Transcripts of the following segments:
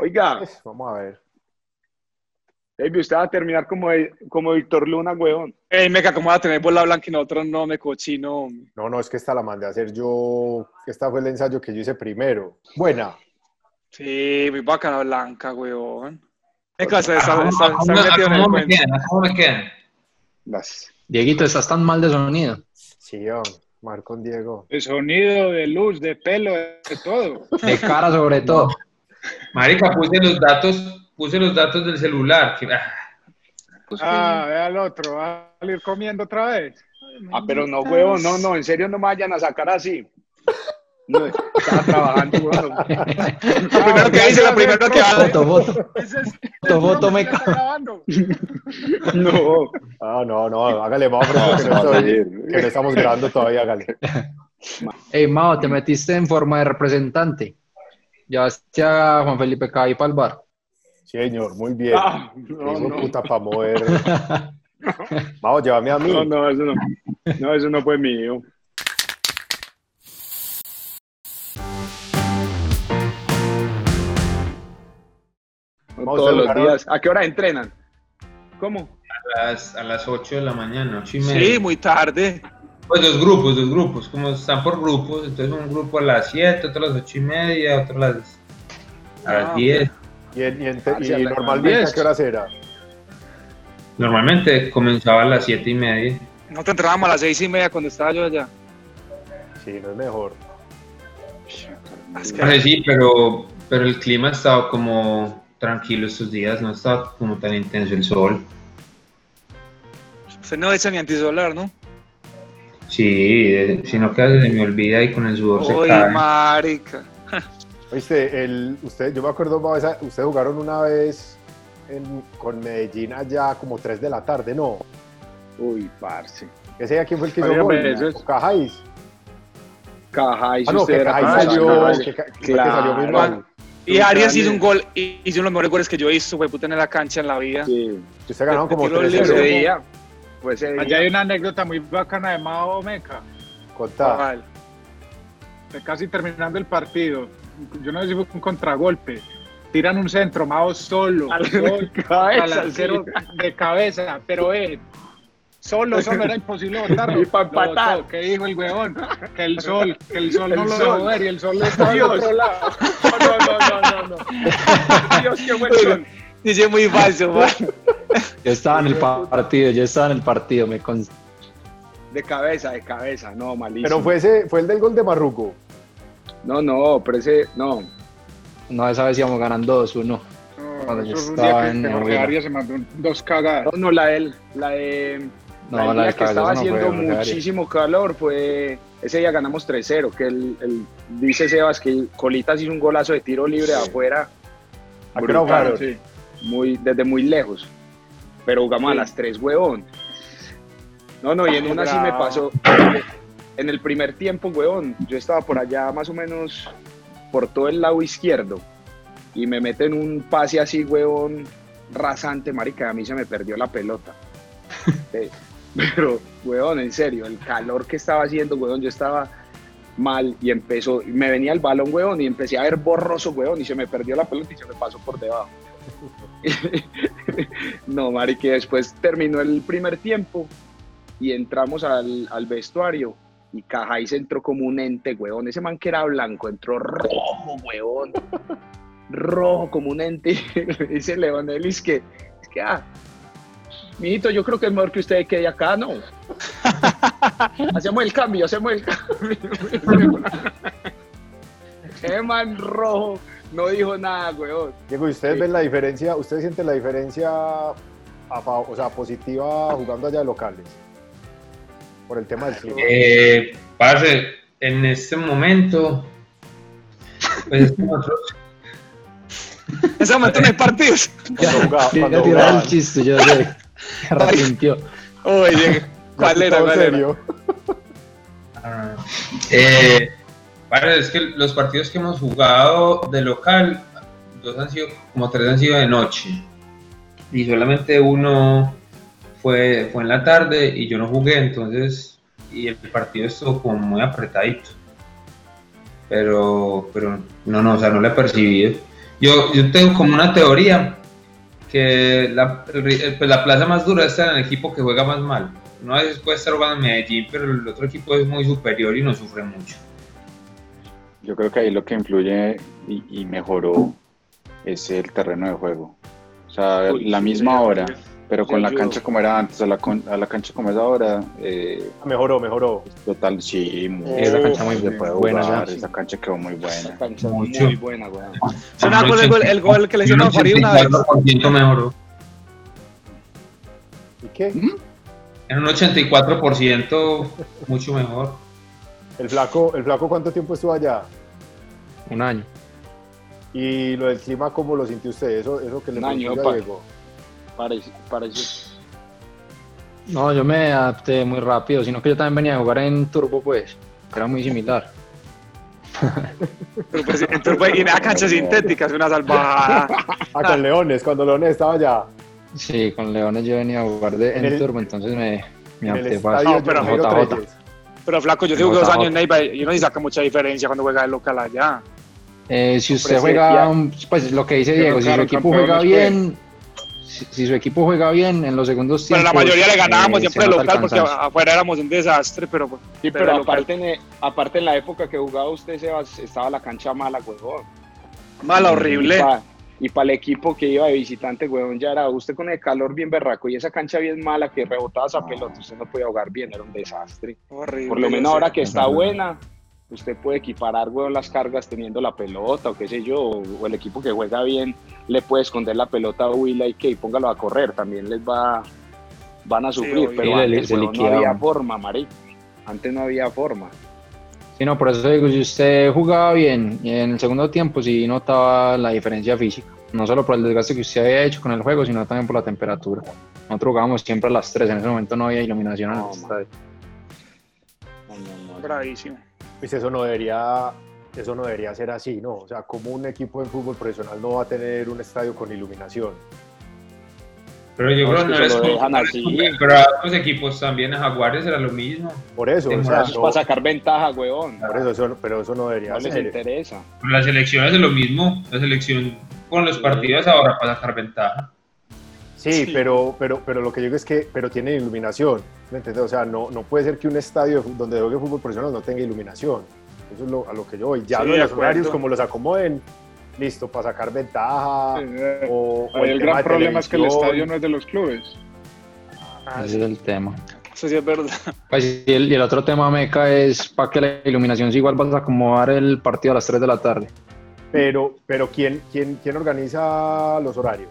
Oiga, Pues, vamos a ver. David, usted va a terminar como, como Víctor Luna, weón. Ey, meca, ¿cómo va a tener bola blanca y nosotros no, me cochino? No, no, es que esta la mandé a hacer yo. Esta fue el ensayo que yo hice primero. Buena. Sí, muy bacana blanca, weón. Meca, se está, ¿A está, cómo- está a metido en el cómo me cómo me quedan? Las- Dieguito, estás tan mal de sonido. Sí, hombre, Marcon Diego. De sonido, de luz, de pelo, de todo. De cara sobre todo. Marica, puse los datos, puse los datos del celular. que- ah, Ah, ve al otro, va a salir comiendo otra vez. Ah, pero no, weón, no, no, en serio no me vayan a sacar así. No, estaba trabajando, weón. Lo primero que dice, lo primero que hace. Foto, foto. Ese es- Foto, foto, ¿Cómo se meca. está grabando? No. Ah, no, no, hágale, vamos a que, no estoy- que no estamos grabando todavía, hágale. Ey, Mao, te metiste en forma de representante. Llevaste a Juan Felipe Caí para el bar. Señor, muy bien. Ah, no, hijo no. puta para mover. Vamos, llévame a mí. No, no, eso no. No, eso no fue mío. Vamos, todos los días. ¿A qué hora entrenan? ¿Cómo? A las, a las 8 de la mañana, 8 y media. Sí, muy tarde. Pues dos grupos, dos grupos, como están por grupos, entonces un grupo a las 7, otro a las 8 y media, otro a las, a las Ah, 10. Y, en- y en- Ah, y normalmente, diez. ¿a qué hora será? Normalmente comenzaba a las 7 y media. Nosotros entrenábamos a las seis y media cuando estaba yo allá. Sí, no es mejor. Es que- Pues sí, pero, pero el clima ha estado como tranquilo estos días, no está como tan intenso el sol. Usted no echa ni antisolar, ¿no? Sí, sino que se me olvida y con el sudor se Uy, cae. marica. Oíste, el, usted, yo me acuerdo, ustedes jugaron una vez en- con Medellín allá como 3 de la tarde, ¿no? Uy, parce. ¿Ese día quién fue el que hizo gol? pero eso es- ¿O Cajáis? Cajáis, Ah, no, usted que era Cajáis salió, Cajáis. que, Ca- que Claro. salió muy mal. Y Arias hizo un gol, y hizo uno de los mejores goles que yo visto, fue puta en la cancha en la vida. Sí. Usted ganó como Tiro 3 libre. Fue ese día. Allá hay una anécdota muy bacana de Mao Meca. Contá. De casi terminando el partido. Yo no sé si fue un contragolpe. Tiran un centro, Mao solo. Al- al arquero de cabeza, pero eh, solo, solo era imposible botarlo. Y pa' Lo empatar. ¿Qué dijo el huevón? Que el sol, que el sol El no lo sol. dejó ver y el sol estaba en Dios. otro lado. No, no, no, no, no. no. Dios, qué buen sol. Dice muy falso, man. Yo estaba en el partido, yo estaba en el partido, me consta. De cabeza, de cabeza. No, malísimo. Pero fue, ese, fue el del gol de Marruco. No, no, pero ese. No. No, esa vez íbamos ganando 2-1. No, Cuando yo estaba día en que Jorge se mandó dos cagadas. No, no, la de él. La de. No, la, del la de que estaba haciendo muchísimo calor fue. Ese día ganamos 3-0. Que el, el- dice Sebas que Colitas hizo un golazo de tiro libre de afuera. ¿A qué hora Brutal, sí. Muy, desde muy lejos. Pero jugamos a las 3, huevón. No, no, y en una sí me pasó. En el primer tiempo, huevón, yo estaba por allá más o menos por todo el lado izquierdo. Y me meten un pase así, huevón, rasante, marica, a mí se me perdió la pelota. Pero, huevón, en serio, el calor que estaba haciendo, huevón, yo estaba mal y empezó, me venía el balón, huevón, y empecé a ver borroso, huevón, y se me perdió la pelota y se me pasó por debajo. no, marica, y después terminó el primer tiempo y entramos al, vestuario y Cajáis entró como un ente, huevón. Ese man que era blanco entró rojo, huevón. rojo como un ente. Dice Leonel, es que, es que, ah, mijito, yo creo que es mejor que usted quede acá, ¿no? hacemos el cambio, hacemos el cambio. Ese man rojo no dijo nada, huevón. Diego, ¿y ustedes Sí. ven la diferencia? ¿Ustedes sienten la diferencia, a o sea, positiva jugando allá de locales? Por el tema del clima. Eh, parce, en este momento, pues nosotros, En ese momento no hay partidos. Jugaba- tirar el chiste, yo sé. Se arrepintió. Oye, ¿cuál era? ¿Cuál en era? serio. Eh, parce, es que los partidos que hemos jugado de local, dos han sido, como tres han sido de noche. Y solamente uno fue, fue en la tarde y yo no jugué, entonces, y el partido estuvo como muy apretadito. Pero, pero no, no, o sea, no lo he percibido. Yo, yo tengo como una teoría que la, pues la plaza más dura está en el equipo que juega más mal. No a veces puede estar jugando en Medellín, pero el otro equipo es muy superior y no sufre mucho. Yo creo que ahí lo que influye y, y mejoró es el terreno de juego. O sea, Uy, la sí, misma sí, hora, sí. pero con la cancha como era antes, a la, con- a la cancha como es ahora, eh, Mejoró, mejoró. total, sí, muy, Esa cancha muy buena esa cancha quedó muy Esa buena. cancha es Mucho. muy buena, weón. ¿Se me acuerda el gol, el gol que le hicieron a Farid una vez? Un 84% mejoró. ¿Y qué? En un 84% mucho mejor. El flaco, el flaco ¿cuánto tiempo estuvo allá? Un año. Y lo del clima, ¿cómo lo sintió usted? Eso, eso que le Un año, pa. Diego. Parece, parece. No, yo me adapté muy rápido, sino que yo también venía a jugar en Turbo, pues, que era muy similar. Pero pues, entonces, güey, y en la cancha sintética es una salvajada. Ah, con Leones, cuando Leones estaba allá. Sí, con Leones yo venía a jugar de, en, En el- Turbo, entonces me, me En adapté fácil. No, pero JJ. Pero flaco, yo En tengo dos años en Neiva y no se saca mucha diferencia cuando juega el local allá. Eh, si usted juega, pues lo que dice Pero Diego, si su equipo juega bien, si, si su equipo juega bien en los segundos Pero tiempos, la mayoría le ganábamos eh, siempre local porque afuera éramos un desastre, pero pues, Sí, Pero pero, aparte, en, e- aparte en la época que jugaba usted, Sebas, estaba la cancha mala, huevón. mala, horrible. Y para el equipo que iba de visitante, huevón, ya era usted con el calor bien berraco y esa cancha bien mala que rebotaba esa pelota, usted no podía jugar bien, era un desastre. Horrible. Por lo menos ahora que está buena, usted puede equiparar, huevón, las cargas teniendo la pelota o qué sé yo, o, el equipo que juega bien le puede esconder la pelota a Willa y que y póngalo a correr, también les va van a sufrir, pero Sí, le- antes, huevón, no había forma, marica. Antes no había forma. Sí, no, por eso digo, si usted jugaba bien y en el segundo tiempo sí notaba la diferencia física, no solo por el desgaste que usted había hecho con el juego, sino también por la temperatura. Nosotros jugábamos siempre a las 3, en ese momento no había iluminación en el estadio. No, no, no. Bravísimo. Pues eso no debería, eso no debería ser así, ¿no? O sea, como un equipo de fútbol profesional no va a tener un estadio con iluminación. Pero yo No, creo que no les lo dejan así. Pero a otros equipos también, a Jaguares era lo mismo. Por eso, o sea. Eso es para sacar ventaja, huevón. por eso, eso- pero eso no debería No les ser. interesa. Pero la selección es lo mismo. La selección con los partidos ahora para sacar ventaja. Sí, Sí. Pero, pero, pero lo que yo digo es que pero tiene iluminación, ¿me entiendes? O sea, no, no puede ser que un estadio donde juegue fútbol profesional no tenga iluminación. Eso es lo, a lo que yo voy. Ya Sí, lo de de los horarios, como los acomoden, listo, para sacar ventaja. Sí, eh, O, el gran problema es que el estadio no es de los clubes. Ese es el tema. Eso sí es verdad. Pues, y, el, y el otro tema, Meca, es para que la iluminación, si igual vas a acomodar el partido a las 3 de la tarde. Pero, pero ¿quién, quién, ¿quién organiza los horarios?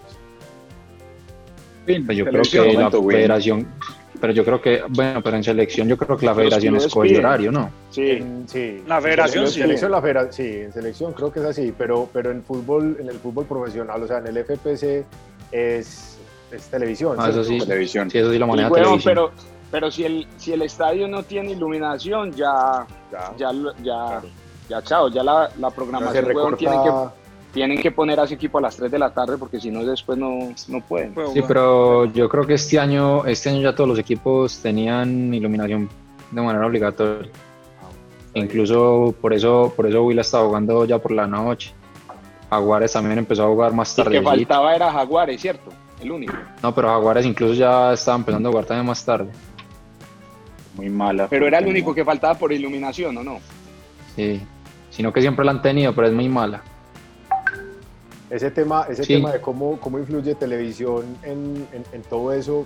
Pues yo creo que la federación, pero yo creo que, bueno, pero en selección yo creo que la federación escoge piden. horario, ¿no? Sí. En- sí. La federación en sí. selección, la federa- sí, en selección creo que es así, pero, pero en fútbol, en el fútbol profesional, o sea, en el FPC es, es televisión. Ah, eso sí. Televisión. Sí, eso sí lo maneja televisión. pero, pero si el, si el estadio no tiene iluminación, ya, Ya, ya, lo- ya, claro. ya chao, ya la, la programación, tienen que, tienen que poner a ese equipo a las 3 de la tarde porque si no después no, no pueden. Sí, pero yo creo que este año, este año ya todos los equipos tenían iluminación de manera obligatoria. Incluso por eso, por eso Will está jugando ya por la noche. Jaguares también empezó a jugar más El que tarde. faltaba era Jaguares, ¿cierto? El único. No, pero Jaguares incluso ya estaba empezando a jugar también más tarde. Muy mala. Pero era el único no- que faltaba por iluminación, ¿o no? Sí. Sino que siempre la han tenido, pero es muy mala. Ese tema, ese Sí. tema de cómo, cómo influye televisión en, en- en todo eso,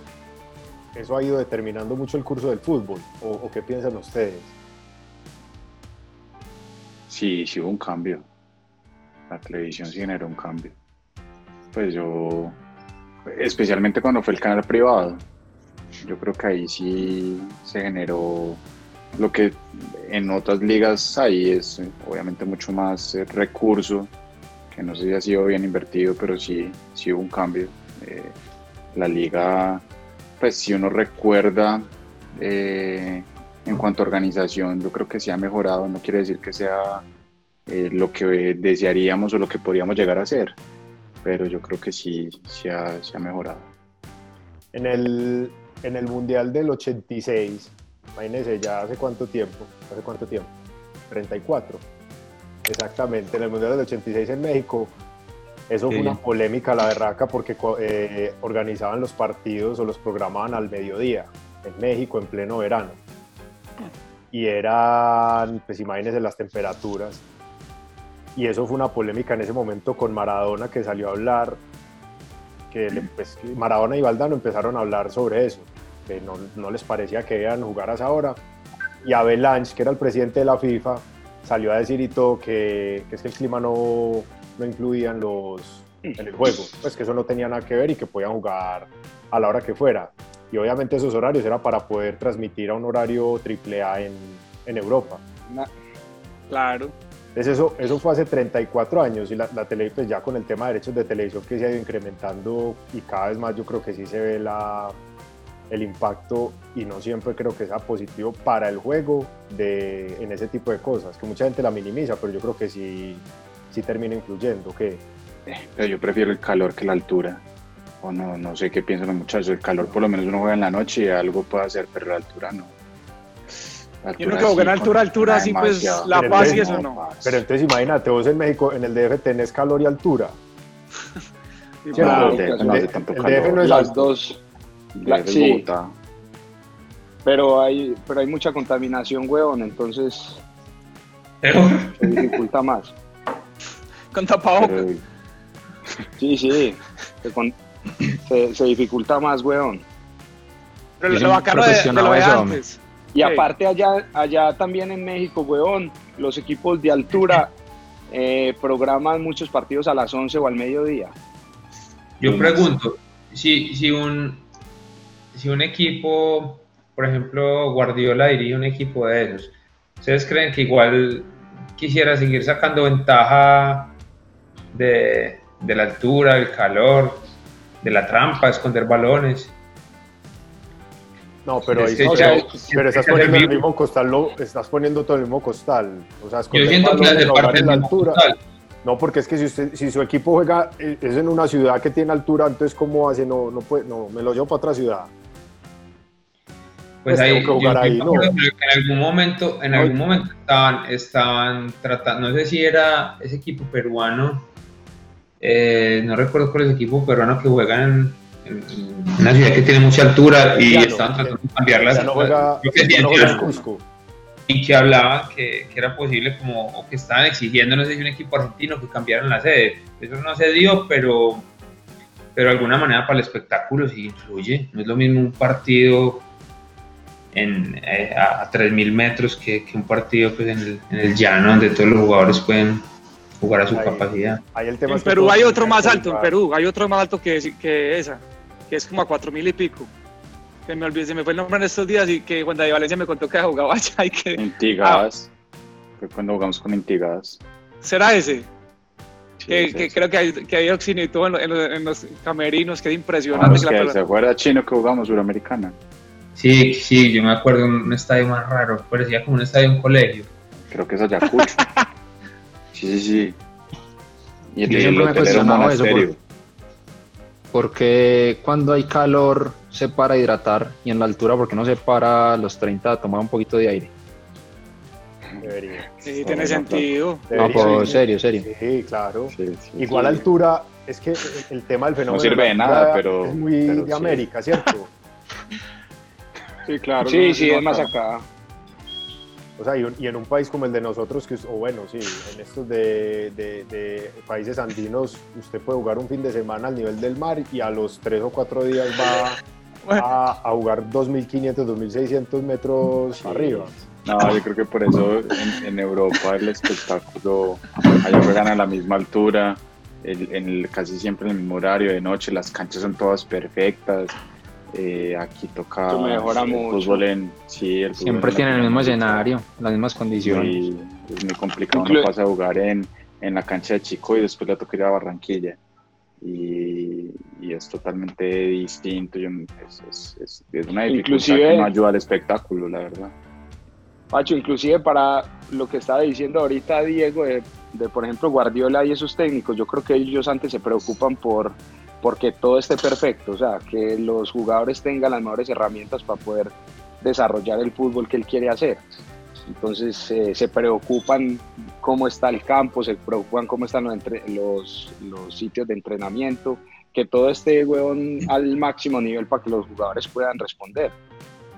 eso ha ido determinando mucho el curso del fútbol. ¿O, o qué piensan ustedes? Sí, sí hubo un cambio. La televisión sí generó un cambio. Pues yo, especialmente cuando fue el canal privado, yo creo que ahí sí se generó lo que en otras ligas ahí es obviamente mucho más eh, recurso, que no sé si ha sido bien invertido, pero sí, sí hubo un cambio. Eh, la liga, pues si uno recuerda eh, en cuanto a organización, yo creo que sí ha mejorado, no quiere decir que sea eh, lo que desearíamos o lo que podríamos llegar a ser, pero yo creo que sí, sí ha, sí ha mejorado. En el, en el Mundial del 86, imagínense ya hace cuánto tiempo, hace cuánto tiempo, 34. Exactamente, en el Mundial del 86 en México, Eso fue Sí. una polémica, la berraca, porque eh, organizaban los partidos o los programaban al mediodía, en México, en pleno verano. Y eran, pues imagínense las temperaturas. Y eso fue una polémica en ese momento con Maradona, que salió a hablar, que le- pues, Maradona y Valdano empezaron a hablar sobre eso, que no, no les parecía que debían jugar a esa hora. Y Avalanche, que era el presidente de la FIFA, salió a decir y todo que, que es que el clima no, no influía en, los, en el juego, pues que eso no tenía nada que ver y que podían jugar a la hora que fuera. Y obviamente esos horarios era para poder transmitir a un horario AAA en, en Europa. Claro. Entonces eso, eso fue hace 34 años y la, la tele, pues ya con el tema de derechos de televisión que se ha ido incrementando y cada vez más yo creo que sí se ve la, el impacto y no siempre creo que sea positivo para el juego de, en ese tipo de cosas, que mucha gente la minimiza, pero yo creo que sí, sí termina influyendo. que Pero yo prefiero el calor que la altura. O no, no sé qué piensan los muchachos. El calor por lo menos uno juega en la noche y algo puede hacer, pero la altura no. Altura que juega en sí altura, altura, así pues. La Pero Paz y eso no. Pero entonces imagínate, vos en México, en el DF tenés calor y altura. No, claro, el DF El no el. DF es Las dos, la- sí. Bogotá. pero hay, pero hay mucha contaminación, weón, entonces Peor. se dificulta más. con tapabocas. Sí, sí, se, con- se- se dificulta más, weón. Pero lo bacano de, de lo de antes. Y Sí. aparte allá, allá también en México, weón, los equipos de altura eh, programan muchos partidos a las 11 o al mediodía. Yo pregunto, si, si, un, si un equipo, por ejemplo, Guardiola dirige un equipo de esos, ¿ustedes creen que igual quisiera seguir sacando ventaja de, de la altura, del calor, de la trampa, esconder balones? No, pero, ahí, Es que o yo- sea, yo- pero estás poniendo el mismo costal, lo, estás poniendo todo el mismo costal. O sea, Yo siento que jugar parte en la altura. No, porque es que si, usted, si su equipo juega eh, es en una ciudad que tiene altura, entonces ¿cómo hace? No, no, puede, no me lo llevo para otra ciudad. Pues Pues ahí, en algún momento, en algún momento estaban, estaban tratando, no sé si era ese equipo peruano, eh, no recuerdo cuál es el equipo peruano que juega en, en una ciudad que tiene mucha altura y estaban tratando de Ya cambiarlas. no juega, creo que sí, ya no juega. Cusco. y que hablaban que, que era posible como, o que estaban exigiendo, no sé si un equipo argentino que cambiaran la sede. Eso no se dio, pero, pero de alguna manera para el espectáculo sí influye. No es lo mismo un partido en, eh, a, a 3.000 metros que, que un partido pues, en, el, en el llano donde todos los jugadores pueden jugar a su Ahí. capacidad. Ahí el tema En Perú hay otro más alto, en. Perú hay otro más alto que, que esa, que es como a cuatro mil y pico. Que me olvidé, se me fue el nombre en estos días y que Juan David Valencia me contó que jugaba allá y que... Intigadas. Fue cuando jugamos con Intigadas. ¿Será ese? Sí, que, que creo que hay, que hay oxígeno y todo en, en los- en los camerinos, que es Ah, impresionante. los que la que pelota- ¿Se acuerda chino que jugamos Suramericana? Sí, sí, yo me acuerdo de un estadio más raro, parecía como un estadio de un colegio. Creo que es Ayacucho. sí, sí, sí. Y el, Yo siempre me un cuestionado eso, monasterio. Porque cuando hay calor se para a hidratar y en la altura, porque no se para a los 30 a tomar un poquito de aire? Debería. Sí, tiene No, sentido. No, pues serio, serio. Sí, claro. Sí, sí, Igual sí. altura, es que el tema del fenómeno sirve de nada, pero- es muy pero de sí. América, ¿cierto? Sí, claro. Sí, sí, es más acá. O sea, y, un- y en un país como el de nosotros, que, o bueno, sí, en estos de, de- de países andinos, usted puede jugar un fin de semana al nivel del mar y a los tres o cuatro días va a, a jugar 2.500, 2.600 metros Sí. arriba. No, yo creo que por eso en, en Europa el espectáculo, allá juegan a la misma altura, el- en el- casi siempre en el mismo horario de noche, las canchas son todas perfectas. Eh, aquí toca el mucho. fútbol en sí, el fútbol Siempre en tienen el mismo escenario, las mismas condiciones. y es muy complicado, Inclu- uno pasa a jugar en, en la cancha de Chico y después le toca ir a Barranquilla. Y, y es totalmente distinto, yo- es, es- es- es una dificultad Inclusive- que no ayuda al espectáculo, la verdad. Pacho, inclusive para lo que estaba diciendo ahorita Diego, de, de, por ejemplo Guardiola y esos técnicos, yo creo que ellos antes se preocupan por porque todo esté perfecto, o sea, que los jugadores tengan las mejores herramientas para poder desarrollar el fútbol que él quiere hacer. Entonces eh, se preocupan cómo está el campo, se preocupan cómo están los, entre- los, los sitios de entrenamiento, que todo esté, weón, al máximo nivel para que los jugadores puedan responder.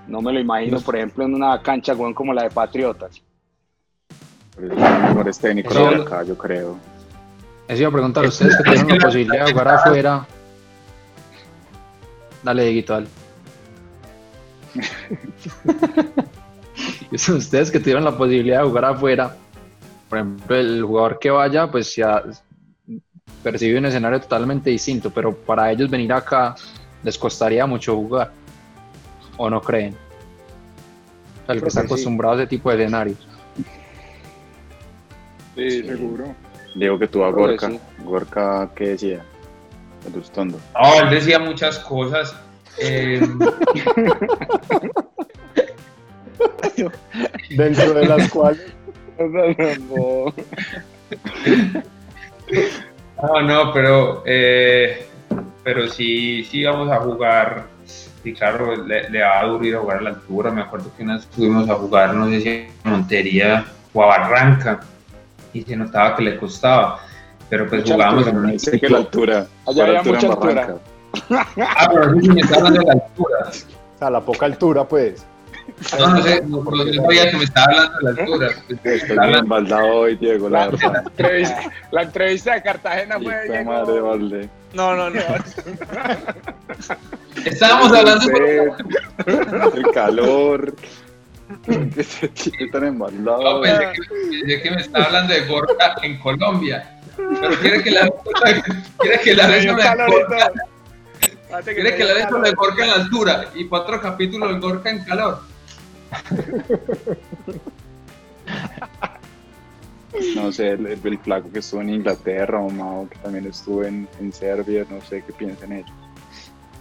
No me lo imagino, por ejemplo, en una cancha, weón, como la de Patriotas. Pero es los mejores técnicos acá, yo creo. Eso iba a preguntar, ustedes que tuvieron la posibilidad de jugar afuera. Dale, Dieguito, dale. Y son Ustedes que tuvieron la posibilidad de jugar afuera, por ejemplo, el jugador que vaya, pues ya percibe un escenario totalmente distinto, pero para ellos venir acá les costaría mucho jugar. ¿O no creen? O sea, el que está que sí. acostumbrado a ese tipo de escenarios. Sí, seguro. Diego que tuvo a Gorka. sí. Gorka, ¿qué decía? El Ustondo. No, él decía muchas cosas. eh, Dentro de las cuales No. No, pero, eh, pero sí, sí vamos a jugar. Sí, claro, le, le va a duro ir a jugar a la altura. Me acuerdo que una vez fuimos a jugar, no sé si a Montería o a Barranca, y se notaba que le costaba. Pero pues Mucha jugábamos altura, en un Sé que equipo. la altura. Allá ¿cuál había altura mucha altura. Ah, pero no sé si me está hablando de la altura. o sea, la poca altura, pues. No, no sé, no, no sabía que me estaba hablando de la altura. Estoy bien baldado hoy, Diego, la La, verdad. entrevista, la entrevista de Cartagena fue de Diego. madre, balde. No, no, no. Estábamos hablando El calor. Tiene tan No, embaldado. pensé que, pensé que me estaba hablando de Gorka en Colombia. Pero quiere que la quiere que la. Fíjate que quiere la de calor. sobre Gorka en altura y cuatro capítulos de Gorka en calor. No sé, el, el, el flaco que estuvo en Inglaterra, o Mao, que también estuvo en, en Serbia, no sé qué piensan ellos.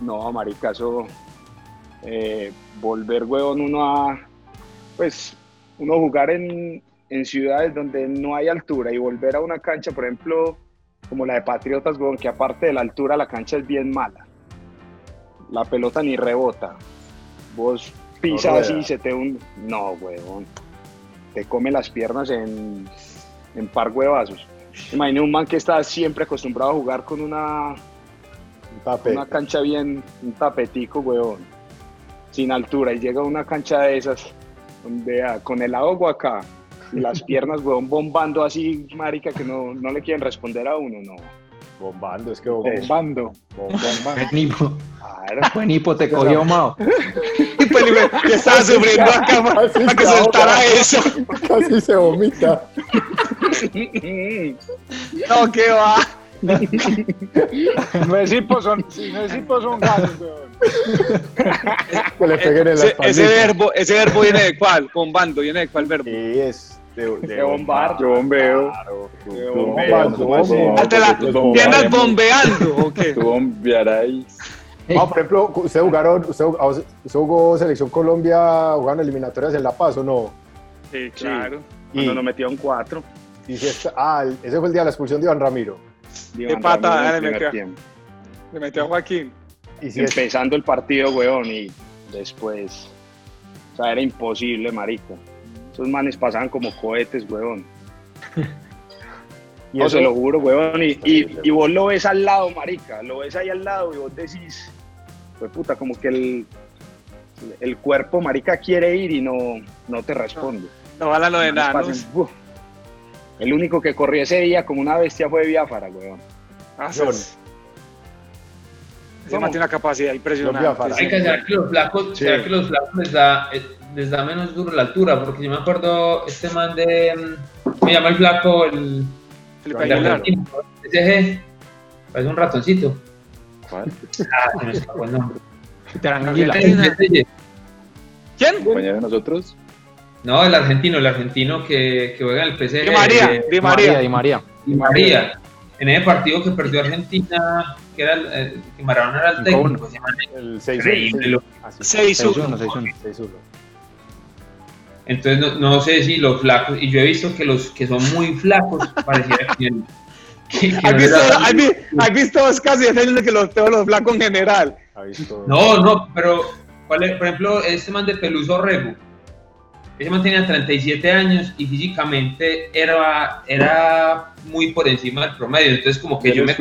No, marica, eso, eh, volver, huevón, uno a, pues, uno jugar en, en ciudades donde no hay altura y volver a una cancha, por ejemplo, como la de Patriotas, huevón, que aparte de la altura la cancha es bien mala. La pelota ni rebota. Vos pisas rueda. y se te un... No, huevón. Te come las piernas en, en par huevazos. Imagina un man que está siempre acostumbrado a jugar con una Un una cancha bien, un tapetico, weón, sin altura, y llega a una cancha de esas, donde ah, con el agua acá, las piernas, weón, bombando así, marica, que no, no le quieren responder a uno, no. Bombando, es que Bombando. bombando. Buen hipo, Claro. buen hipo te cogió, Mao. Y pues, estaba sufriendo acá para, que soltara eso. Casi se vomita. No, ¿qué va? No es hipo, son, si no es hipo, son gases, weón. Que le peguen en la Ese, ese verbo, ese verbo viene de cuál? Bombando, viene de cuál verbo. Sí, es de, de, De bombar. Yo bombeo. Claro. De Bombeo, bombeo, bombeo. Ah, te la- Pues ¿Te bombeo. andas bombeando o qué? Tú bombearás. No, por ejemplo, ¿usted jugaron, usted, usted jugó Selección Colombia, jugaron eliminatorias en La Paz o no? Sí, claro. Cuando nos metieron cuatro. y si está- ah, ese fue el día de la expulsión de Iván Ramiro. Iván pata, dale, me primer queda. tiempo. Le metió a Joaquín. Y si es- Empezando el partido, weón, y después, o sea, era imposible, marica. Esos manes pasaban como cohetes, weón. y No, se lo juro, weón. Y, y, y vos lo ves al lado, marica. Lo ves ahí al lado y vos decís, pues puta, como que el, el cuerpo, marica, quiere ir y no, no te responde. No van a enanos. pasan, uf. El único que corrió ese día como una bestia fue Biafara, weón. Ah, Ese man tiene una capacidad impresionante. Hay que saber que los flacos, Sí. que los flacos les da, eh, les da menos duro la altura, porque yo me acuerdo este man de. mm, Me llama el flaco, el, Felipe el Aguilar. argentino, SG. Parece un ratoncito. ¿Cuál? Ah, se me escapó el nombre. Tranquila. ¿Quién? ¿Compañero de nosotros? No, el argentino, el argentino que, que juega en el PSG. Di María, eh, Di María, María. Di María. Di María. En ese partido que perdió Argentina, que era el, eh, que Maradona era el técnico, 5-1. ese man el 6 increíble, lo- 6-1. 6-1, 6-1. Entonces no, no sé si los flacos, y yo he visto que los que son muy flacos pareciera que, que- que ¿Has no visto, era- has has visto Oscar y es que los los blancos en general? No, no, pero ¿cuál es? por ejemplo, este man de Peluso Rego, ese man tenía 37 años y físicamente era, era muy por encima del promedio. Entonces, como que yo me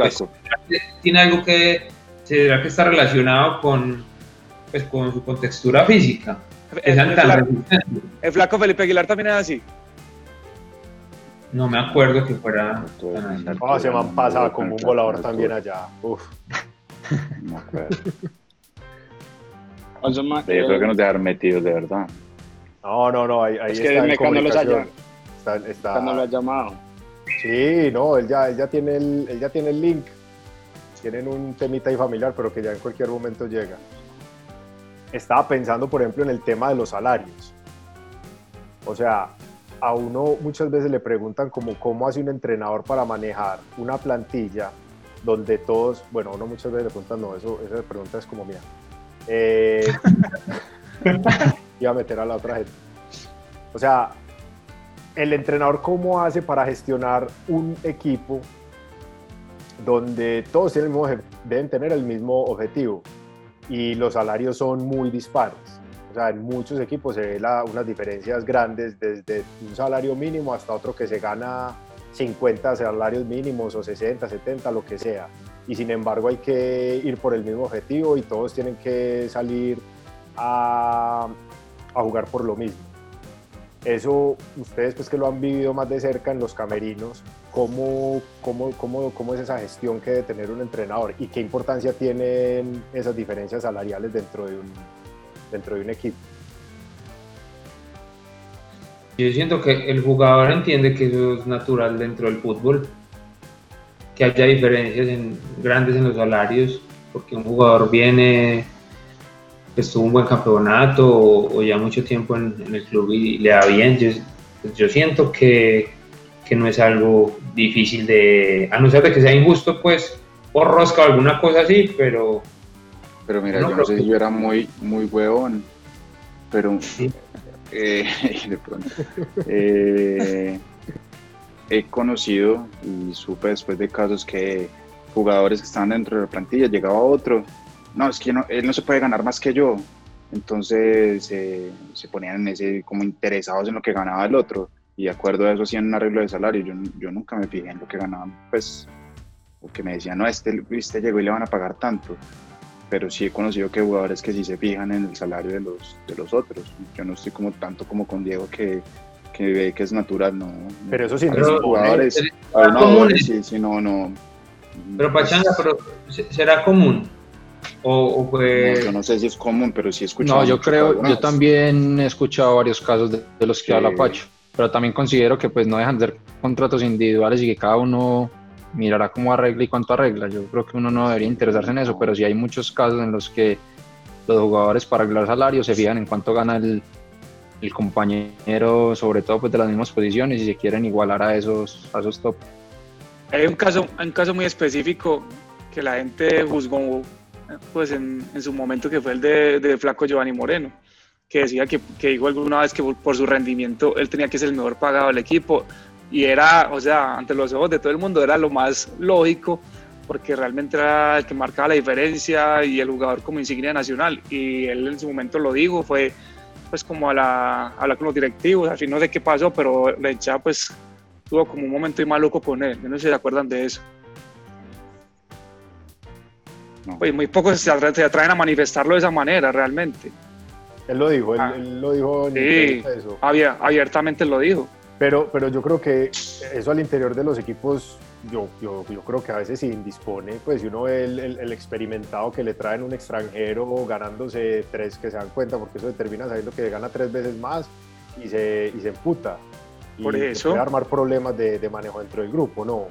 tiene algo que será que está relacionado con, pues, con su contextura física. El, el tan flaco, el flaco Felipe Aguilar también es así. No me acuerdo que fuera. Ah, se man pasaba Con como un volador también allá. Uf. No me acuerdo. O sea, ma- Yo creo que nos dejaron metidos, de verdad. No, no, no, ahí, ahí Es que está en no los comunicación. haya- Está, está- cuando lo ha llamado. Sí, no, él ya, él ya tiene el, él ya tiene el link. Tienen un temita ahí familiar, pero que ya en cualquier momento llega. Estaba pensando, por ejemplo, en el tema de los salarios. O sea, a uno muchas veces le preguntan como cómo hace un entrenador para manejar una plantilla donde todos, bueno, uno muchas veces le preguntan, no, eso, esa pregunta es como mía. Eh, iba a meter a la otra gente. O sea, el entrenador cómo hace para gestionar un equipo donde todos tienen deben tener el mismo objetivo y los salarios son muy dispares. O sea, en muchos equipos se ve la- unas diferencias grandes desde un salario mínimo hasta otro que se gana 50 salarios mínimos o 60, 70, lo que sea. Y sin embargo hay que ir por el mismo objetivo y todos tienen que salir a, a jugar por lo mismo. Eso, ustedes pues que lo han vivido más de cerca en los camerinos, ¿cómo, cómo, cómo, cómo es esa gestión que debe tener un entrenador y qué importancia tienen esas diferencias salariales dentro de un, dentro de un equipo? Yo siento que el jugador entiende que eso es natural dentro del fútbol, que haya diferencias en- grandes en los salarios, porque un jugador viene, pues tuvo un buen campeonato o, o ya mucho tiempo en, en el club y, le da bien. Yo, pues, yo siento que, que no es algo difícil de, a no ser de que sea injusto, pues, por rosca o alguna cosa así, pero Pero mira, No, yo no sé que- si yo era muy, muy huevón, pero eh, de pronto. eh, he conocido y supe después de casos que jugadores que estaban dentro de la plantilla, llegaba otro, no, es que no- él no se puede ganar más que yo. Entonces eh, se ponían en ese, como interesados en lo que ganaba el otro y de acuerdo a eso hacían un arreglo de salario. Yo, yo nunca me fijé en lo que ganaban, pues, porque me decían, no, este, este llegó y le van a pagar tanto pero sí he conocido que jugadores que sí se fijan en el salario de los, de los otros. Yo no estoy como tanto como con Diego que, que ve que es natural, no. Pero eso sí, A los Pero- jugadores, será a uno, común, sí, sí, sí, no, no. pero pues, Pachanga, pero ¿se- ¿será común? O, o no, fue... yo no sé si es común, pero sí he escuchado. No, yo creo, algunas. yo también he escuchado varios casos de, de los que Sí. habla Pacho, pero también considero que pues no dejan de ser contratos individuales y que cada uno mirará cómo arregla y cuánto arregla. Yo creo que uno no debería interesarse en eso, pero sí hay muchos casos en los que los jugadores para arreglar salarios se fijan en cuánto gana el, el compañero, sobre todo pues de las mismas posiciones y se quieren igualar a esos, a esos top. Hay un caso, hay un caso muy específico que la gente juzgó pues en, en su momento que fue el de, de Flaco Giovanni Moreno, que decía que, que dijo alguna vez que por, por su rendimiento él tenía que ser el mejor pagado del equipo. Y era, o sea, ante los ojos de todo el mundo era lo más lógico porque realmente era el que marcaba la diferencia y el jugador como insignia nacional. Y él en su momento lo dijo, fue pues como a la, hablar con los directivos, fin no sé qué pasó, pero la hinchada pues tuvo como un momento muy maluco con él, no sé si se acuerdan de eso. No. Pues muy pocos se atra- se atreven a manifestarlo de esa manera realmente. él lo dijo, él, Ah. él lo dijo en Sí. eso. Abier- abiertamente lo dijo. Pero, pero yo creo que eso al interior de los equipos, yo, yo, yo creo que a veces se indispone, pues si uno ve el, el- el experimentado que le traen un extranjero ganándose tres que se dan cuenta, porque eso determina sabiendo que gana tres veces más y se, y se emputa. Y Por eso. puede armar problemas de, de manejo dentro del grupo, ¿no?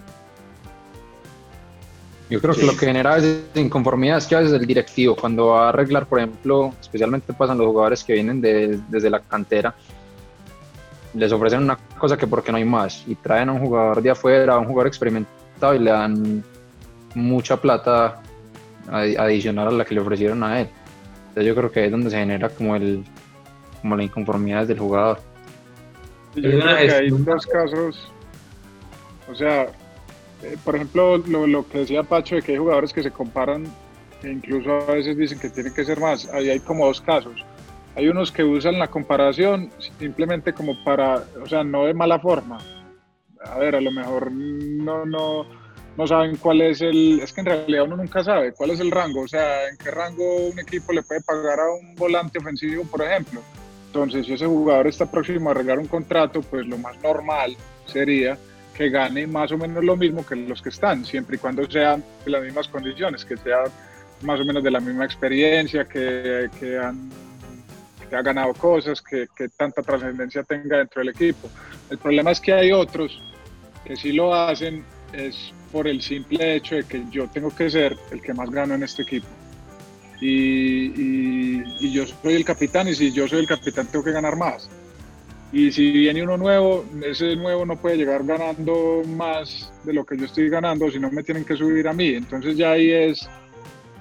Yo creo que lo que genera a veces inconformidad es que a veces el directivo, cuando va a arreglar, por ejemplo, especialmente pasan los jugadores que vienen de- desde la cantera, les ofrecen una cosa que porque no hay más y traen a un jugador de afuera, a un jugador experimentado y le dan mucha plata adi- adicional a la que le ofrecieron a él. Entonces yo creo que ahí es donde se genera como el como la inconformidad del jugador. Yo creo que hay dos casos, o sea, eh, por ejemplo, lo, lo que decía Pacho de que hay jugadores que se comparan e incluso a veces dicen que tienen que ser más. Ahí hay como dos casos. hay unos que usan la comparación simplemente como para, o sea, no de mala forma. A ver, a lo mejor no, no, no saben cuál es el, es que en realidad uno nunca sabe cuál es el rango, o sea, en qué rango un equipo le puede pagar a un volante ofensivo, por ejemplo. Entonces, si ese jugador está próximo a arreglar un contrato, pues lo más normal sería que gane más o menos lo mismo que los que están, siempre y cuando sean de las mismas condiciones, que sea más o menos de la misma experiencia, que, que han ha ganado cosas, que, que tanta trascendencia tenga dentro del equipo. El problema es que hay otros que sí lo hacen es por el simple hecho de que yo tengo que ser el que más gano en este equipo. Y, y, yo soy el capitán y si yo soy el capitán tengo que ganar más. Y si viene uno nuevo, ese nuevo no puede llegar ganando más de lo que yo estoy ganando, si no me tienen que subir a mí. Entonces ya ahí es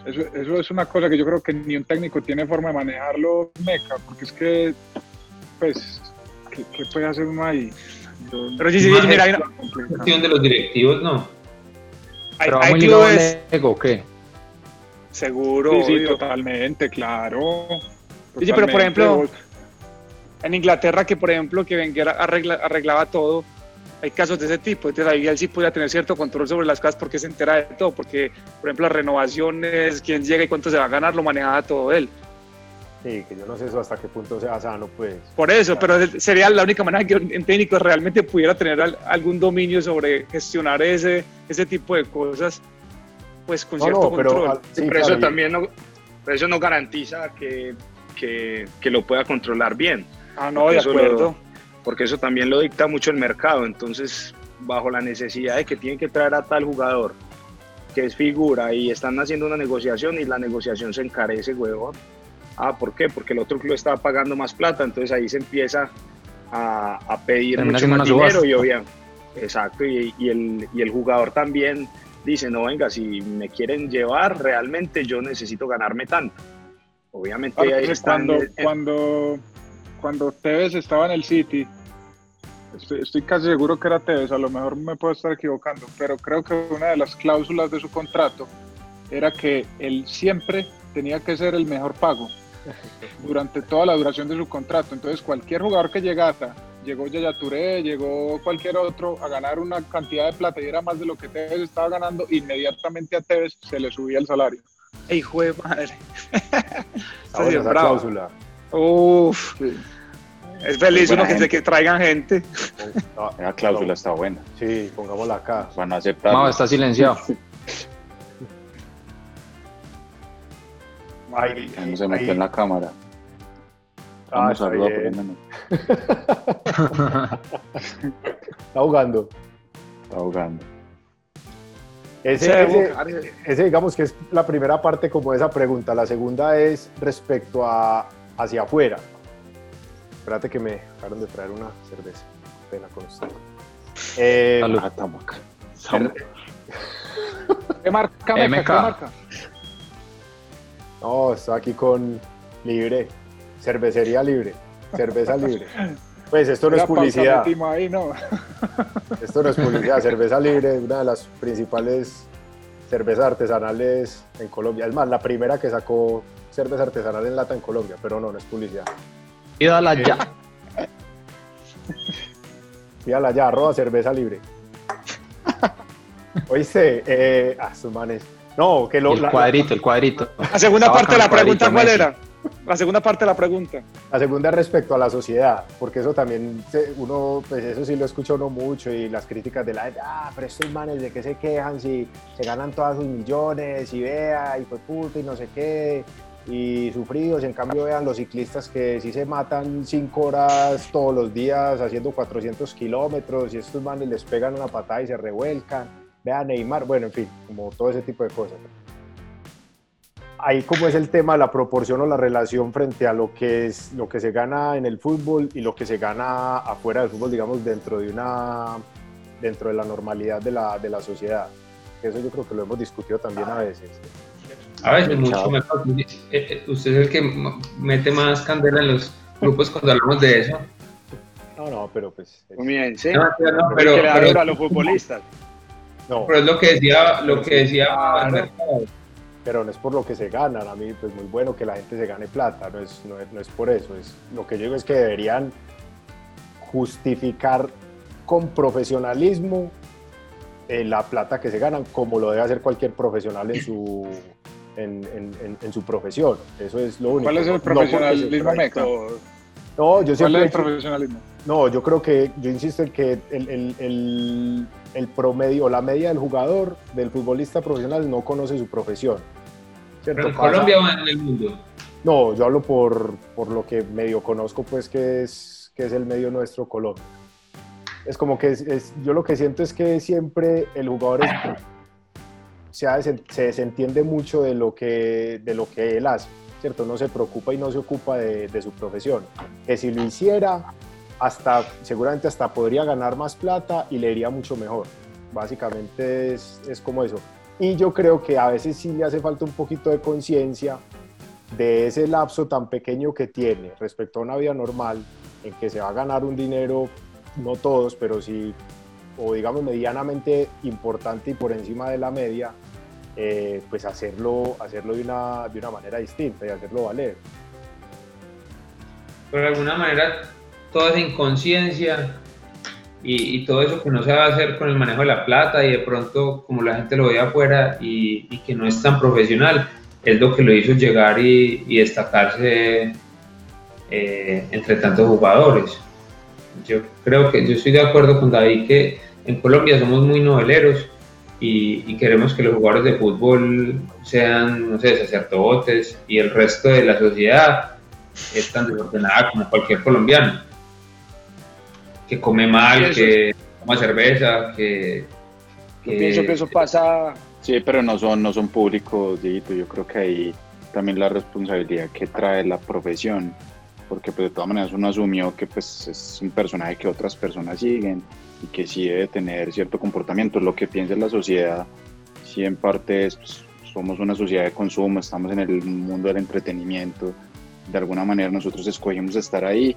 eso, eso, es una cosa que yo creo que ni un técnico tiene forma de manejarlo meca, porque es que, pues, ¿qué, qué puede hacer uno ahí? Yo, Pero sí, sí, Más mira, hay es una- cuestión de los directivos, no. hay, Pero hay clubes, ego, ¿o qué? seguro, sí, sí, obvio. totalmente, claro. Sí, sí, pero por ejemplo, en Inglaterra, que por ejemplo, que Wenger arregla- arreglaba todo, hay casos de ese tipo. Entonces ahí él sí podía tener cierto control sobre las cosas porque se entera de todo. Porque, por ejemplo, las renovaciones, quién llega y cuánto se va a ganar, lo manejaba todo él. Sí, que yo no sé eso hasta qué punto sea sano, pues. Por eso, pero sería la única manera que un técnico realmente pudiera tener al- algún dominio sobre gestionar ese, ese tipo de cosas, pues con No, cierto no, pero control. sí, pero claro, eso también no, pero eso no garantiza que, que, que lo pueda controlar bien, ah, no, de eso lo- acuerdo. porque eso también lo dicta mucho el mercado. Entonces, bajo la necesidad de que tienen que traer a tal jugador que es figura y están haciendo una negociación y la negociación se encarece, huevón. Ah, ¿por qué? Porque el otro club estaba pagando más plata, entonces ahí se empieza a, a pedir Termina mucho más dinero y obviamente, exacto, y, y el, y el jugador también dice, no, venga, si me quieren llevar, realmente yo necesito ganarme tanto. Obviamente ahí están cuando, cuando, cuando Tevez estaba en el City, estoy, estoy casi seguro que era Tevez, a lo mejor me puedo estar equivocando, pero creo que una de las cláusulas de su contrato era que él siempre tenía que ser el mejor pago durante toda la duración de su contrato. Entonces cualquier jugador que llegara, llegó Yaya Touré, llegó cualquier otro a ganar una cantidad de plata y era más de lo que Tevez estaba ganando, inmediatamente a Tevez se le subía el salario. ¡Ey, hijo de madre! Esa cláusula. Uf, es feliz uno que, se- gente. que traigan gente. Ah, La cláusula está buena. Sí, pongámosla acá. Van a aceptar. Mao está silenciado. No se metió ahí- en la cámara. Ah, Vamos está a. Está jugando. Está jugando. Ese, ese- ese, digamos que es la primera parte como de esa pregunta. La segunda es respecto a hacia afuera. Espérate que me dejaron de traer una cerveza. Pena con usted. Eh, Salud. Ah, estamos acá. Estamos- ¿Qué marca? MK. ¿Qué marca? no, estoy aquí con Libre. Cervecería Libre. Cerveza Libre. Pues esto no es Era publicidad. metimos ahí, no. Esto no es publicidad. Cerveza Libre es una de las principales cervezas artesanales en Colombia. Es más, la primera que sacó cerveza artesanal en lata en Colombia, pero no, no es publicidad. Pídala ya. Fíjala ya, arroba cerveza libre. Oíste, eh, ah, estos manes. No, que lo, El la, cuadrito, el cuadrito. La segunda Estaba parte de la pregunta, ¿cuál era? La segunda parte de la pregunta. la segunda es respecto a la sociedad, porque eso también, se- uno, pues eso sí lo escucha uno mucho y las críticas de la gente, ah, pero estos manes de qué se quejan si se ganan todos sus millones y vea, y fue puta y no sé qué, y sufridos, en cambio vean los ciclistas que sí se matan cinco horas todos los días haciendo 400 kilómetros y estos manes les pegan una patada y se revuelcan, vean Neymar, bueno, en fin, como todo ese tipo de cosas. Ahí como es el tema, la proporción o la relación frente a lo que es lo que se gana en el fútbol y lo que se gana afuera del fútbol, digamos, dentro de una dentro de la normalidad de la, de la sociedad. Eso yo creo que lo hemos discutido también a veces. A veces mucho Chao. mejor. Eh, eh, Usted es el que mete más candela en los grupos cuando hablamos de eso. No, no, pero pues es- Comience. No, no, no, pero, pero, pero- a los futbolistas. no. pero es lo que decía, lo que decía Claro. Pero no es por lo que se ganan. A mí, pues muy bueno que la gente se gane plata, no es, no es, no es por eso. Es, lo que yo digo es que deberían justificar con profesionalismo eh, la plata que se ganan, como lo debe hacer cualquier profesional en su, en, en- en su profesión. Eso es lo único. ¿Cuál es No el profesionalismo, todo. No, yo ¿Cuál es el profesionalismo? no, yo creo que, yo insisto en que el, el- el- el promedio o la media del jugador, del futbolista profesional, no conoce su profesión. ¿cierto? ¿Pero en Colombia o en el mundo? No, yo hablo por, por lo que medio conozco, pues que es, que es el medio nuestro Colombia. Es como que es- es- yo lo que siento es que siempre el jugador es- se, se desentiende mucho de lo, que, de lo que él hace, ¿cierto? No se preocupa y no se ocupa de, de su profesión. Que si lo hiciera, hasta, seguramente hasta podría ganar más plata y le iría mucho mejor. Básicamente es, es como eso. Y yo creo que a veces sí le hace falta un poquito de conciencia de ese lapso tan pequeño que tiene respecto a una vida normal, en que se va a ganar un dinero, no todos, pero sí, o digamos medianamente importante y por encima de la media, eh, pues hacerlo, hacerlo de, una, de una manera distinta y hacerlo valer. Pero de alguna manera, toda esa inconsciencia y, y todo eso que no se va a hacer con el manejo de la plata y de pronto, como la gente lo ve afuera y, y que no es tan profesional, es lo que lo hizo llegar y, y destacarse eh, entre tantos jugadores. Yo creo que yo estoy de acuerdo con David que en Colombia somos muy noveleros y, y queremos que los jugadores de fútbol sean, no sé, sacerdotes y el resto de la sociedad es tan desordenada como cualquier colombiano. Que come mal, que toma cerveza, que... Yo pienso que eso pasa Sí, pero no son, no son públicos, Dieguito. Yo creo que ahí también la responsabilidad que trae la profesión, porque pues de todas maneras uno asumió que pues es un personaje que otras personas siguen y que sí debe tener cierto comportamiento. Lo que piensa la sociedad, sí en parte es, pues, somos una sociedad de consumo, estamos en el mundo del entretenimiento, de alguna manera nosotros escogimos estar ahí,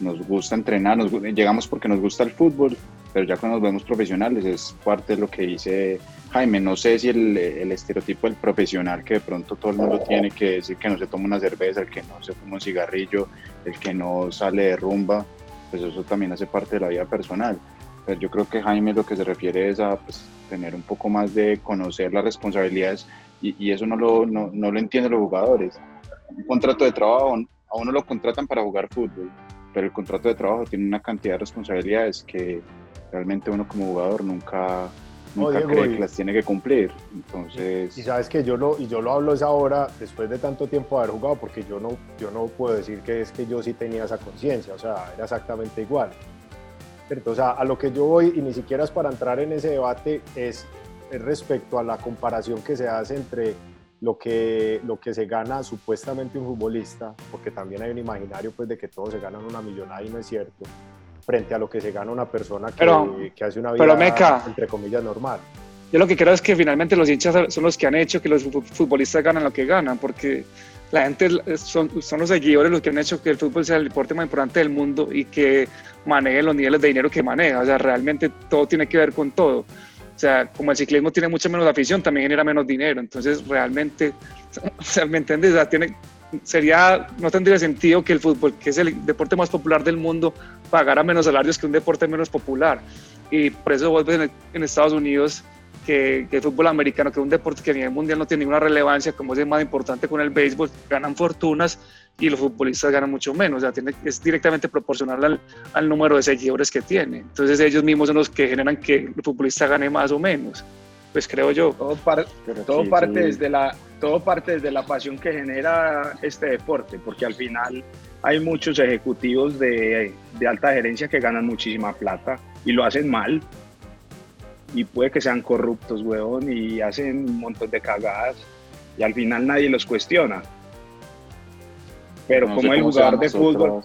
nos gusta entrenar, nos llegamos porque nos gusta el fútbol, pero ya cuando nos vemos profesionales es parte de lo que dice Jaime, no sé si el, el estereotipo del profesional que de pronto todo el mundo tiene que decir que no se toma una cerveza, el que no se fuma un cigarrillo, el que no sale de rumba, pues eso también hace parte de la vida personal. Pero yo creo que Jaime lo que se refiere es a pues, tener un poco más de conocer las responsabilidades y, y eso no lo, no, no lo entienden los jugadores. Un contrato de trabajo, a uno lo contratan para jugar fútbol, pero el contrato de trabajo tiene una cantidad de responsabilidades que realmente uno como jugador nunca, nunca Diego, cree y- que las tiene que cumplir. Entonces, Y sabes que yo lo, y yo lo hablo es ahora, después de tanto tiempo de haber jugado, porque yo no, yo no puedo decir que es que yo sí tenía esa conciencia, o sea, era exactamente igual. ¿Cierto? O sea, a lo que yo voy, y ni siquiera es para entrar en ese debate, es, es respecto a la comparación que se hace entre lo que, lo que se gana supuestamente un futbolista, porque también hay un imaginario pues de que todos se ganan una millonada y no es cierto, frente a lo que se gana una persona que, Pero- que hace una vida, pero, Meca, entre comillas, normal. Yo lo que creo es que finalmente los hinchas son los que han hecho que los fu- futbolistas ganan lo que ganan, porque la gente son, son los seguidores los que han hecho que el fútbol sea el deporte más importante del mundo y que manejen los niveles de dinero que maneja. O sea, realmente todo tiene que ver con todo. O sea, como el ciclismo tiene mucha menos afición, también genera menos dinero. Entonces, realmente, o sea, ¿me entiendes? O sea, tiene, sería, no tendría sentido que el fútbol, que es el deporte más popular del mundo, pagara menos salarios que un deporte menos popular. Y por eso vos ves en, en Estados Unidos que, que el fútbol americano, que es un deporte que a nivel mundial no tiene ninguna relevancia, como es el más importante con el béisbol, ganan fortunas y los futbolistas ganan mucho menos. O sea, tiene, es directamente proporcional al, al número de seguidores que tiene. Entonces ellos mismos son los que generan que el futbolista gane más o menos. Pues creo yo. Todo, par- todo sí, parte sí. desde la todo parte desde la pasión que genera este deporte, porque al final hay muchos ejecutivos de, de alta gerencia que ganan muchísima plata y lo hacen mal. Y puede que sean corruptos, weón, y hacen un montón de cagadas. Y al final nadie los cuestiona. Pero no como el jugador de fútbol,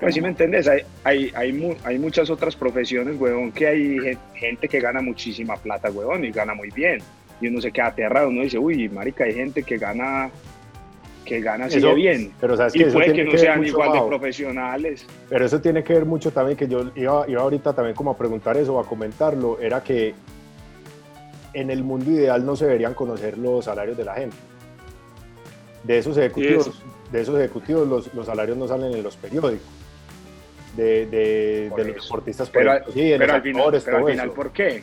pues sí me entendés, hay, hay, hay, mu- hay muchas otras profesiones, huevón, que hay gen- gente que gana muchísima plata, huevón, y gana muy bien. Y uno se queda aterrado, uno dice, uy, marica, hay gente que gana, que gana así de bien. Pero sabes Y que puede que no sean igual de profesionales. Pero eso tiene que ver mucho también, que yo iba, iba ahorita también como a preguntar eso, a comentarlo, era que en el mundo ideal no se deberían conocer los salarios de la gente. De esos ejecutivos, de esos ejecutivos los, los salarios no salen en los periódicos. De, de, los deportistas, por Pero, sí, de pero los al final, actores, pero al final. ¿por qué?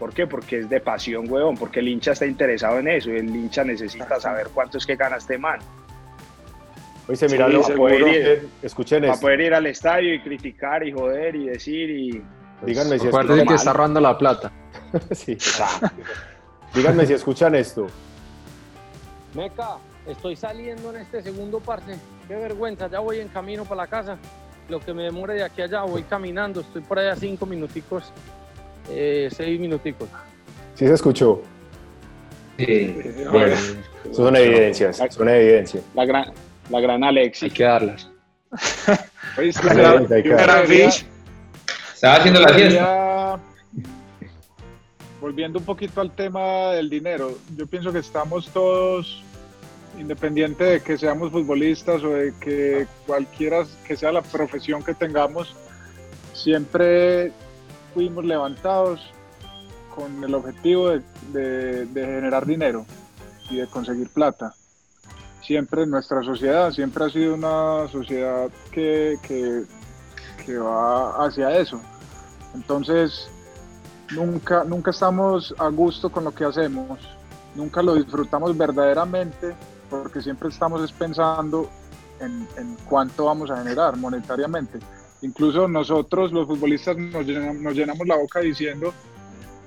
¿Por qué? Porque es de pasión, huevón, porque el hincha está interesado en eso y el hincha necesita saber cuánto es que gana este man. Oíste, Sí, mira, lo- seguro. escuchen, escuchen Para poder ir al estadio y criticar y joder y decir y... Díganme si escuchan que está robando la plata. Sí. Díganme si escuchan esto. Meca, estoy saliendo en este segundo parte. Qué vergüenza, ya voy en camino para la casa. Lo que me demore de aquí a allá, voy caminando. Estoy por allá cinco minuticos, eh, seis minuticos. ¿Sí se escuchó? Sí. Bien. Eso son evidencias, son evidencias. La gran, la gran Hay Alexis. que darlas. Hay que yo ver. Gran debería- Fish. Estaba haciendo la fiesta. Volviendo un poquito al tema del dinero, yo pienso que estamos todos, independiente de que seamos futbolistas o de que cualquiera que sea la profesión que tengamos, siempre fuimos levantados con el objetivo de, generar dinero y de conseguir plata. Siempre nuestra sociedad, siempre ha sido una sociedad que, va hacia eso. Entonces, nunca, nunca estamos a gusto con lo que hacemos, nunca lo disfrutamos verdaderamente, porque siempre estamos es pensando en, en cuánto vamos a generar monetariamente. Incluso nosotros, los futbolistas, nos llenamos, nos llenamos la boca diciendo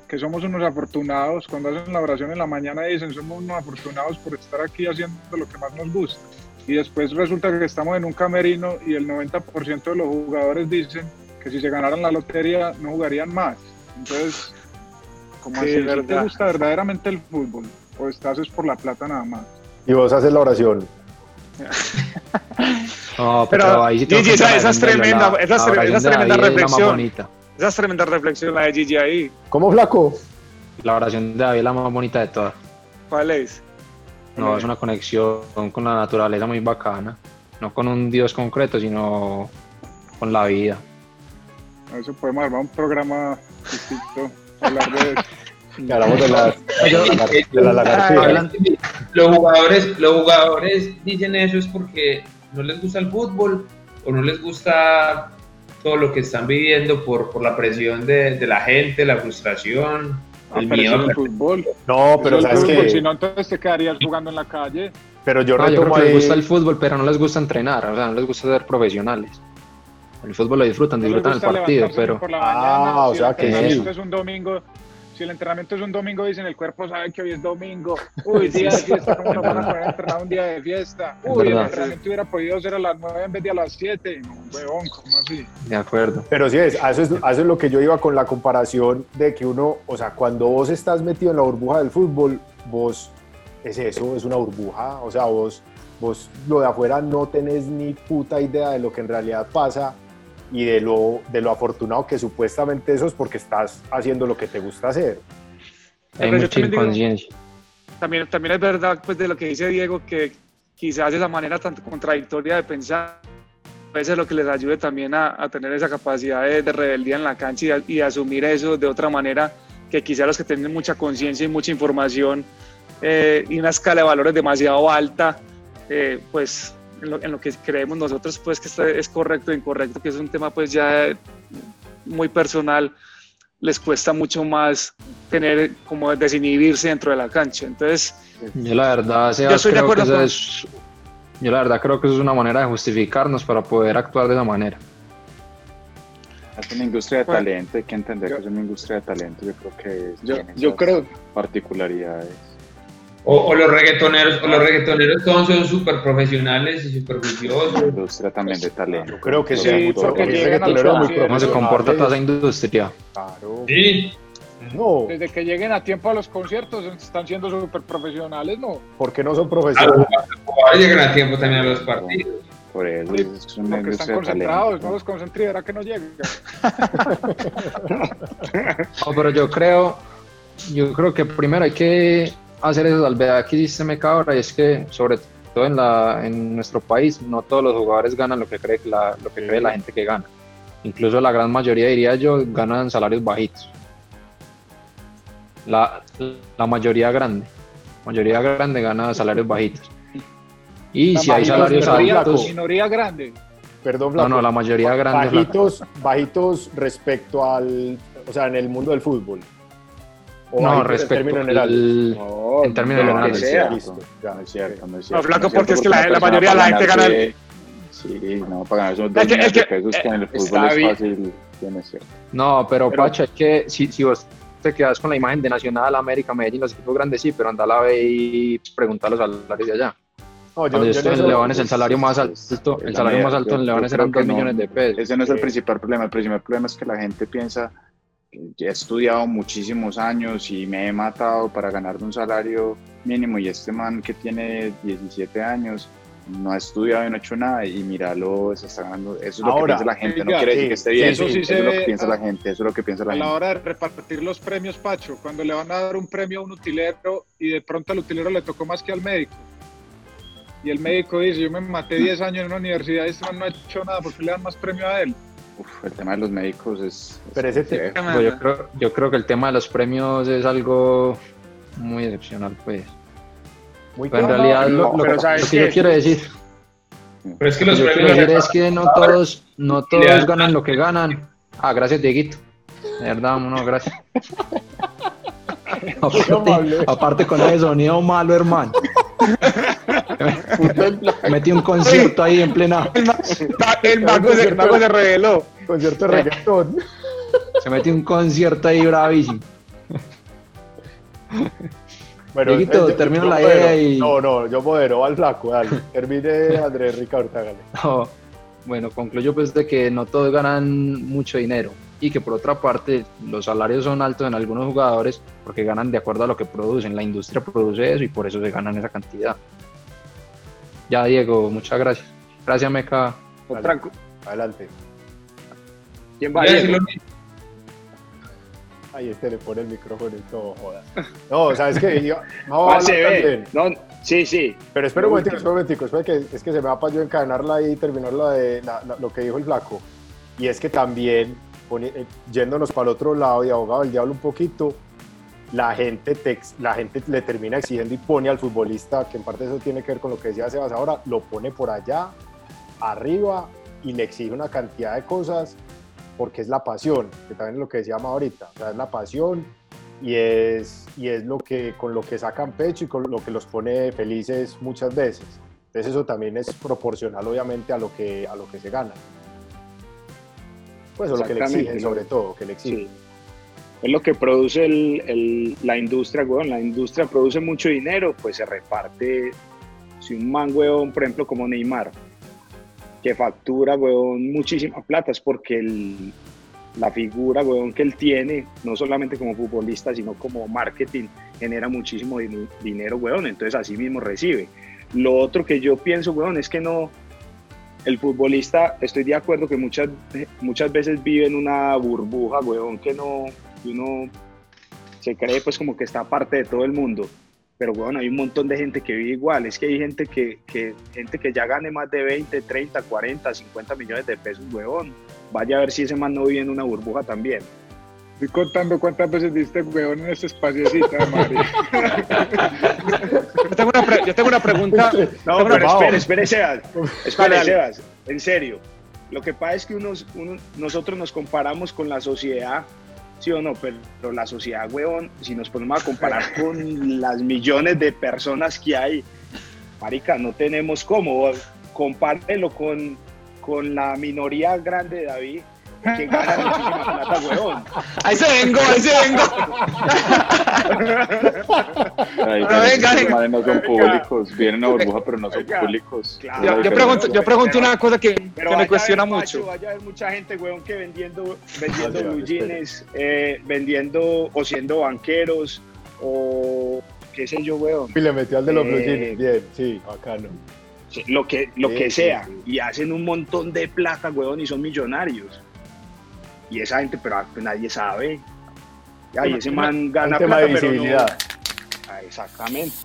que somos unos afortunados, cuando hacen la oración en la mañana dicen somos unos afortunados por estar aquí haciendo lo que más nos gusta. Y después resulta que estamos en un camerino y el 90% de los jugadores dicen que si se ganaran la lotería no jugarían más. Entonces, como Sí, así, ¿Sí te verdad. gusta verdaderamente el fútbol o estás es por la plata nada más. Y vos haces la oración. No, Pero, pero, ahí sí Gigi, que esa- esa es tremenda, la- esa es la esa de tremenda es la reflexión. Esa es tremenda reflexión la de Gigi ahí. ¿Cómo, flaco? La oración de David es la más bonita de todas. ¿Cuál es? No, es una conexión con la naturaleza muy bacana. No con un Dios concreto, sino con la vida. Eso podemos armar un programa distinto, hablar de hablamos de la, de la lagartija. Los jugadores, los jugadores dicen eso es porque no les gusta el fútbol o no les gusta todo lo que están viviendo por, por la presión de, de la gente, la frustración, Ah, el miedo. el fútbol. No, pero sabes fútbol, que. Si no, entonces te quedarías jugando en la calle. Pero yo No, yo creo les gusta el fútbol, pero no les gusta entrenar, o sea, no les gusta ser profesionales. El fútbol lo disfrutan, No disfrutan el partido, pero Ah, mañana, o sea que es un domingo, si el entrenamiento es un domingo, dicen el cuerpo sabe que hoy es domingo. Uy, día de fiesta, ¿cómo nos van a poner a entrenar un día de fiesta? Es Uy, el entrenamiento hubiera podido ser a las 9 en vez de a las 7. No, huevón, ¿cómo así? de acuerdo. Pero sí es, eso es, eso es lo que yo iba con la comparación de que uno, o sea, cuando vos estás metido en la burbuja del fútbol, vos es eso, es una burbuja, o sea, vos, vos lo de afuera no tenés ni puta idea de lo que en realidad pasa y de lo, de lo afortunado que supuestamente eso es porque estás haciendo lo que te gusta hacer. Hay Pero mucha digo- inconsciencia. También, también es verdad pues, de lo que dice Diego, que quizás esa manera tan contradictoria de pensar puede ser lo que les ayude también a, a tener esa capacidad de, de rebeldía en la cancha y, a- y asumir eso de otra manera que quizás los que tienen mucha conciencia y mucha información eh, y una escala de valores demasiado alta, eh, pues en lo, en lo que creemos nosotros pues que esto es correcto o incorrecto, que es un tema pues ya muy personal, les cuesta mucho más tener como desinhibirse dentro de la cancha. Entonces, Yo la verdad, Sebas, Yo estoy de acuerdo eso con- es, yo la verdad creo que eso es una manera de justificarnos para poder actuar de esa manera. Es una industria de Bueno, talento, hay que entender yo- que es una industria de talento. Yo creo que Yo, tiene yo esas creo, particularidades. O, o los reggaetoneros, o los reggaetoneros todos son súper profesionales y súper juiciosos. Industria también de talento. Yo creo que sí, porque llegan concierto. ¿Cómo se comporta toda esa industria? Claro. Sí, No, Desde que lleguen a tiempo a los conciertos, están siendo súper profesionales, ¿no? porque no son profesionales. llegan a tiempo también a los partidos. Por eso Sí, es una Porque están concentrados, talento. no los concentré, era que no llegan. No, pero yo creo, yo creo que primero hay que hacer esa salvedad que dice Meca ahora, y es que sobre todo en, la, en nuestro país no todos los jugadores ganan lo que cree la, lo que cree la gente que gana. Incluso la gran mayoría, diría yo, ganan salarios bajitos. La, la mayoría grande. mayoría grande gana salarios bajitos. Y La si hay salarios minoría- altos, Minoría grande. Perdón, no, la mayoría grande. bajitos, bajitos respecto al, o sea, en el mundo del fútbol. O No, respecto términos generales. al- No, en términos de lo que generales, sea. Listo, ya. No es cierto, no es No, cierto. flaco, no es porque es cierto, que la- mayoría de la gente ganarse- Sí, no, para ganar esos dos Es que- millones es que- de pesos que en el fútbol está es bien. fácil, cierto. No, pero, Pero- Pacha, es que si, si vos te quedas con la imagen de Nacional, América, Medellín, los equipos grandes, sí, pero anda a la B y pregunta los salarios de allá. No, yo- Cuando yo en Leones, el salario más alto, el la salario más alto en Leones eran que 2 no. millones de pesos. Ese no es el principal problema. El principal problema es que la gente piensa he estudiado muchísimos años y me he matado para ganar un salario mínimo y este man que tiene 17 años no ha estudiado y no ha hecho nada y míralo, se está ganando. Eso es lo Ahora, que piensa la gente. No quiere decir que esté bien. eso sí eso se es lo que ve piensa a- la gente. Eso es lo que piensa la A la gente. hora de repartir los premios, Pacho, cuando le van a dar un premio a un utilero y de pronto al utilero le tocó más que al médico. Y el médico dice, yo me maté 10 años en una universidad y este man no ha hecho nada, ¿por qué le dan más premio a él? Uf, el tema de los médicos es. Pero ese te- complejo. Pues yo, creo, yo creo que el tema de los premios es algo muy excepcional, pues. muy Pero en realidad no, lo, lo- pero lo ¿sabes que yo quiero decir, Pero es que lo los que yo quiero premios decir es que no todos, no todos ganan lo que ganan. Ah, gracias, Dieguito. De verdad, no, gracias. Aparte, aparte con ese sonido malo, hermano. Metí un concierto ahí en plena. El mago se, el mago se reveló. concierto de reggaetón. Se metió un concierto ahí bravísimo. Bueno, Dieguito, yo- termino yo la modero. idea y- No, no, yo modero al flaco, dale. Termine Andrés Ricardo, hágale. No, bueno, concluyo pues de que no todos ganan mucho dinero y que por otra parte los salarios son altos en algunos jugadores porque ganan de acuerdo a lo que producen. La industria produce eso y por eso se ganan esa cantidad. Ya, Diego, muchas gracias. Gracias, Meca. Otra co- Adelante. ¿Quién va a decir Diego? lo mismo. Ahí este le pone el micrófono y todo, joda. No, ¿sabes qué? Yo, no, Ah, se ve. No, sí, sí. Pero espera un momentico, espera un momentico, espera que es que se me va para yo encadenarla ahí y terminar la de, la- la- lo que dijo el flaco. Y es que también, poni- eh, yéndonos para el otro lado y abogado del diablo un poquito, la gente, te la gente le termina exigiendo y pone al futbolista, que en parte eso tiene que ver con lo que decía Sebas ahora, lo pone por allá, arriba, y le exige una cantidad de cosas porque es la pasión, que también es lo que decíamos ahorita, o sea, es la pasión y es, y es lo que, con lo que sacan pecho y con lo que los pone felices muchas veces. Entonces eso también es proporcional obviamente a lo que, a lo que se gana. Pues o lo que le exigen sobre todo, que le exigen. Sí. Es lo que produce el- la industria, weón. La industria produce mucho dinero, pues se reparte. Si un man, weón, por ejemplo, como Neymar, que factura, weón, muchísima plata, es porque el- la figura, weón, que él tiene, no solamente como futbolista, sino como marketing, genera muchísimo din- dinero, weón. Entonces, así mismo recibe. Lo otro que yo pienso, weón, es que no, el futbolista, estoy de acuerdo que muchas, muchas veces vive en una burbuja, weón, que no, que uno se cree pues como que está aparte de todo el mundo. Pero weón, hay un montón de gente que vive igual. Es que hay gente que, que, gente que ya gane más de 20, 30, 40, 50 millones de pesos, weón. Vaya a ver si ese man no vive en una burbuja también. Estoy contando cuántas veces diste huevón en este espaciocito, madre. Yo tengo una, pre- yo tengo una pregunta. No, pero espere, espere, Sebas. Espere. En serio. Lo que pasa es que unos, uno- nosotros nos comparamos con la sociedad, sí o no, pero, la sociedad, weón, si nos ponemos a comparar con las millones de personas que hay, marica, no tenemos cómo. Compárelo con, con la minoría grande de David, que gana muchísima plata, weón. Ahí se vengo, ahí se vengo. Ahí Pero venga, venga. no son públicos, vienen a burbuja, pero no son públicos. Claro. Yo, yo pregunto, yo pregunto una cosa que, que me cuestiona mucho. vaya a haber mucha gente, weón, que vendiendo, vendiendo vale, blue jeans, eh, vendiendo o siendo banqueros o qué sé yo, weón. Y le metió al de los Eh, blue jeans, bien, sí, bacano. Sí, Lo que, lo Sí, que sí, sea. sí. Y hacen un montón de plata, weón, y son millonarios. Y esa gente, pero ah, pues nadie sabe. Ya, y ese man gana plata, pero no. Ah, exactamente.